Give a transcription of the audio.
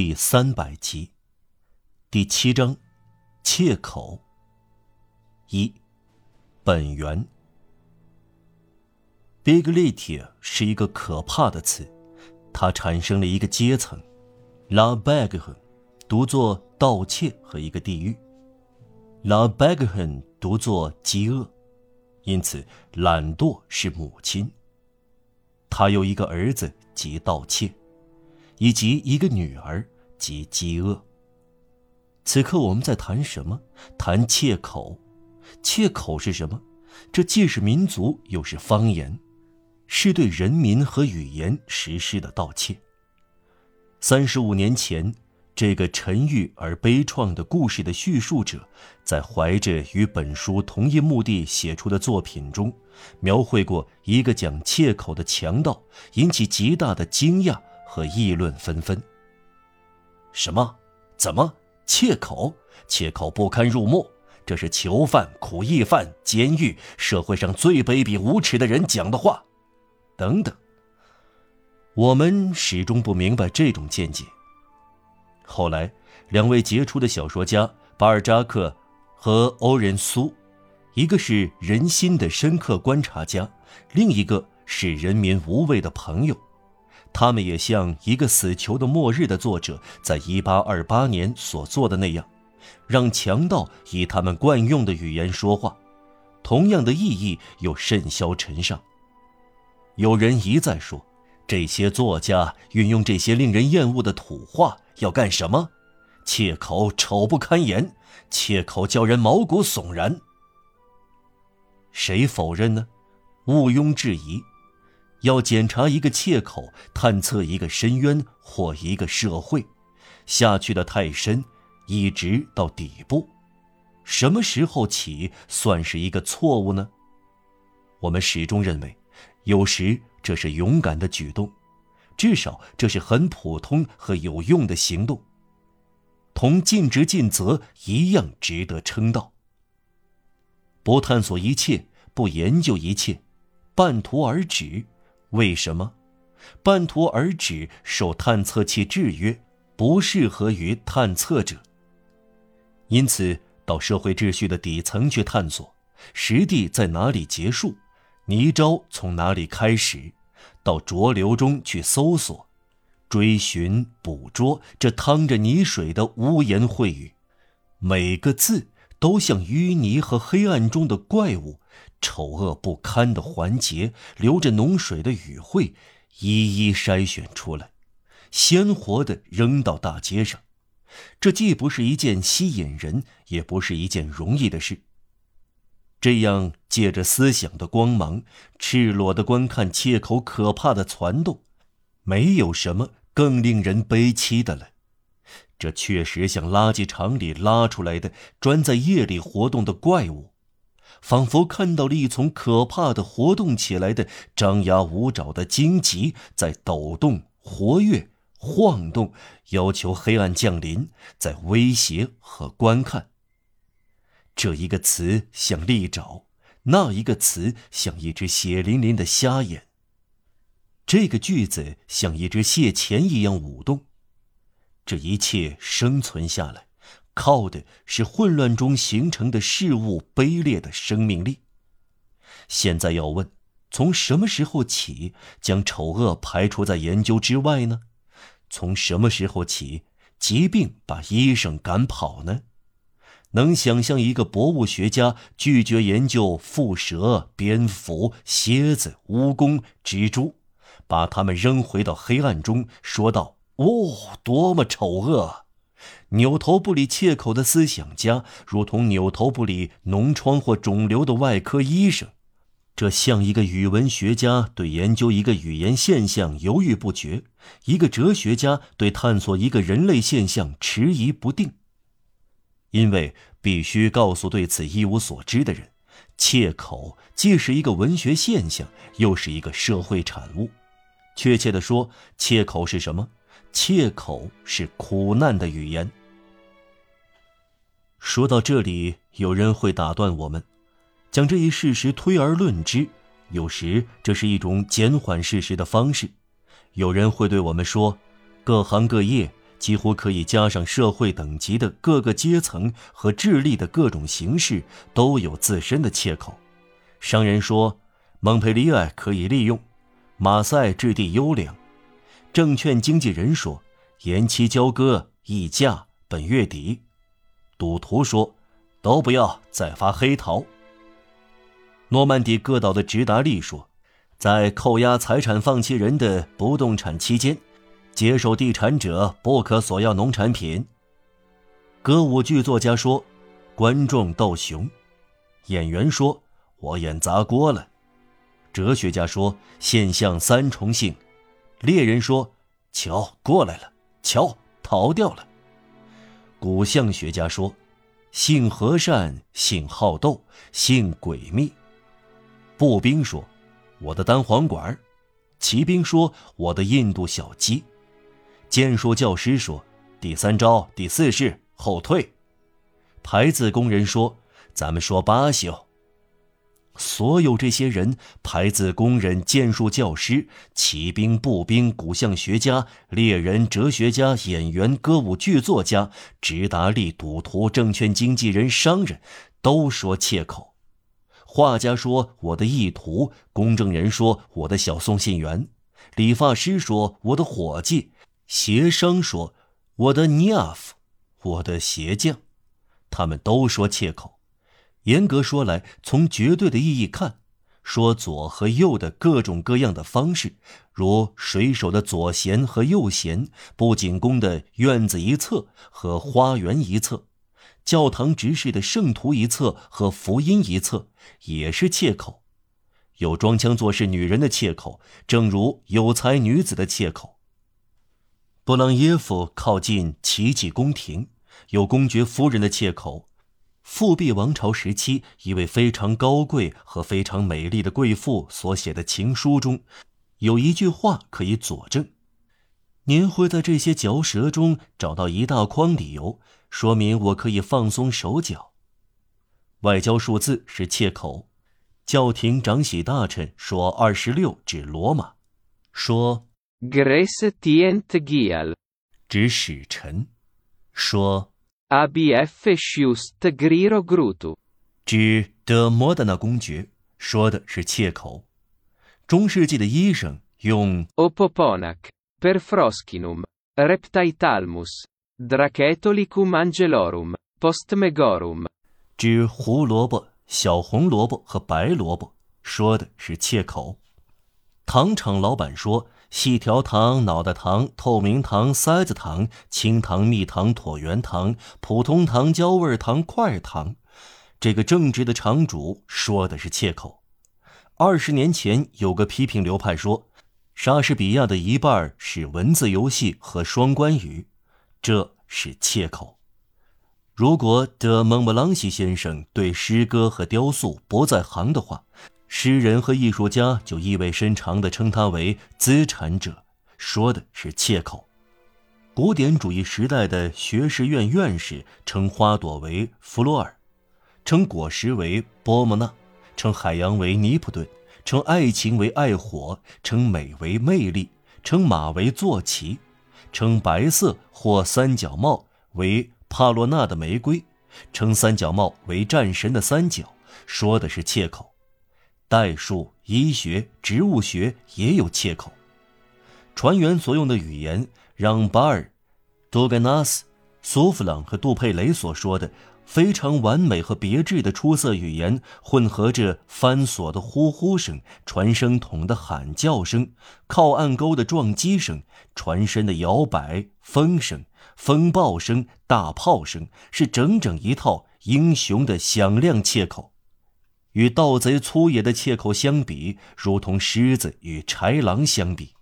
第三百集，第七章，切口。一，本源。Biglitia 是一个可怕的词，它产生了一个阶层，La Baghan，读作盗窃和一个地狱，La Baghan 读作饥饿，因此懒惰是母亲。他有一个儿子，即盗窃。以及一个女儿及饥饿。此刻我们在谈什么？谈切口。切口是什么？这既是民族，又是方言，是对人民和语言实施的盗窃。三十五年前，这个沉郁而悲怆的故事的叙述者，在怀着与本书同一目的写出的作品中，描绘过一个讲切口的强盗，引起极大的惊讶。和议论纷纷。什么？怎么？切口？切口不堪入目。这是囚犯、苦役犯、监狱社会上最卑鄙无耻的人讲的话。等等。我们始终不明白这种见解。后来，两位杰出的小说家巴尔扎克和欧仁苏，一个是人心的深刻观察家，另一个是人民无畏的朋友。他们也像一个死囚的末日的作者在1828年所做的那样，让强盗以他们惯用的语言说话，同样的意义又甚嚣尘上。有人一再说，这些作家运用这些令人厌恶的土话要干什么？切口丑不堪言，切口叫人毛骨悚然。谁否认呢？毋庸置疑。要检查一个切口，探测一个深渊或一个社会，下去的太深，一直到底部，什么时候起算是一个错误呢？我们始终认为，有时这是勇敢的举动，至少这是很普通和有用的行动，同尽职尽责一样值得称道。不探索一切，不研究一切，半途而止。为什么，半途而止受探测器制约，不适合于探测者。因此，到社会秩序的底层去探索，实地在哪里结束，泥沼从哪里开始，到浊流中去搜索、追寻、捕捉这淌着泥水的污言秽语，每个字都像淤泥和黑暗中的怪物。丑恶不堪的环节，流着脓水的语汇，一一筛选出来，鲜活的扔到大街上。这既不是一件吸引人，也不是一件容易的事。这样借着思想的光芒，赤裸的观看切口可怕的攒动，没有什么更令人悲戚的了。这确实像垃圾场里拉出来的、专在夜里活动的怪物。仿佛看到了一丛可怕的、活动起来的、张牙舞爪的荆棘在抖动、活跃、晃动，要求黑暗降临，在威胁和观看。这一个词像利爪，那一个词像一只血淋淋的瞎眼。这个句子像一只蟹钳一样舞动。这一切生存下来。靠的是混乱中形成的事物卑劣的生命力。现在要问，从什么时候起将丑恶排除在研究之外呢？从什么时候起，疾病把医生赶跑呢？能想象一个博物学家拒绝研究蝮蛇、蝙蝠、蝎子、蜈蚣、蜘蛛，把它们扔回到黑暗中，说道：“哦，多么丑恶！”扭头不理切口的思想家，如同扭头不理脓疮或肿瘤的外科医生，这像一个语文学家对研究一个语言现象犹豫不决，一个哲学家对探索一个人类现象迟疑不定。因为必须告诉对此一无所知的人，切口既是一个文学现象，又是一个社会产物。确切地说，切口是什么？切口是苦难的语言。说到这里，有人会打断我们，将这一事实推而论之。有时这是一种减缓事实的方式。有人会对我们说：各行各业几乎可以加上社会等级的各个阶层和智力的各种形式都有自身的切口。商人说，蒙佩利埃可以利用，马赛质地优良；证券经纪人说，延期交割，溢价，本月底；赌徒说，都不要再发黑桃。诺曼底各岛的直达利说，在扣押财产放弃人的不动产期间，接受地产者不可索要农产品。歌舞剧作家说，观众斗熊；演员说，我演砸锅了；哲学家说，现象三重性；猎人说，瞧过来了，瞧逃掉了；古象学家说，性和善，性好斗，性诡秘。步兵说：“我的单簧管。”骑兵说：“我的印度小鸡。”剑术教师说：“第三招，第四式，后退。”牌子工人说：“咱们说八宿。”所有这些人——牌子工人、剑术教师、骑兵、步兵、古象学家、猎人、哲学家、演员、歌舞剧作家、直达利、赌徒、证券经纪人、商人，都说切口。画家说：“我的意图。”公证人说：“我的小送信员。”理发师说：“我的伙计。”鞋商说：“我的尼亚夫，我的鞋匠。”他们都说切口。严格说来，从绝对的意义看，说左和右的各种各样的方式，如水手的左舷和右舷，布景宫的院子一侧和花园一侧。教堂执事的圣徒一侧和福音一侧也是切口，有装腔作势女人的切口，正如有才女子的切口。布朗耶夫靠近奇迹宫廷，有公爵夫人的切口。复辟王朝时期一位非常高贵和非常美丽的贵妇所写的情书中，有一句话可以佐证。您会在这些嚼舌中找到一大筐理由。说明我可以放松手脚。外交数字是切口。教廷长喜大臣说二十六指罗马，说 Grace tient gial 指使臣，说 abf sciust griro grutu 指德摩的那公爵，说的是切口。中世纪的医生用 opoponac per froscinum reptitalmus Dracetolicum angelorum postmegorum，指胡萝卜、小红萝卜和白萝卜，说的是切口。糖厂老板说：细条糖、脑袋糖、透明糖、塞子糖、清糖、蜜糖、椭圆糖、普通糖、焦味糖、块糖。这个正直的厂主说的是切口。二十年前有个批评流派说，莎士比亚的一半是文字游戏和双关语。这是切口。如果德蒙布朗西先生对诗歌和雕塑不在行的话，诗人和艺术家就意味深长地称他为资产者，说的是切口。古典主义时代的学士院院士称花朵为弗洛尔，称果实为波莫纳，称海洋为尼普顿，称爱情为爱火，称美为魅力，称马为坐骑。称白色或三角帽为帕洛纳的玫瑰，称三角帽为战神的三角，说的是切口。代数、医学、植物学也有切口。船员所用的语言，让巴尔、多盖纳斯、苏弗朗和杜佩雷所说的。非常完美和别致的出色语言，混合着翻锁的呼呼声、传声筒的喊叫声、靠岸钩的撞击声、船身的摇摆、风声、风暴声、大炮声，是整整一套英雄的响亮切口。与盗贼粗野的切口相比，如同狮子与豺狼相比。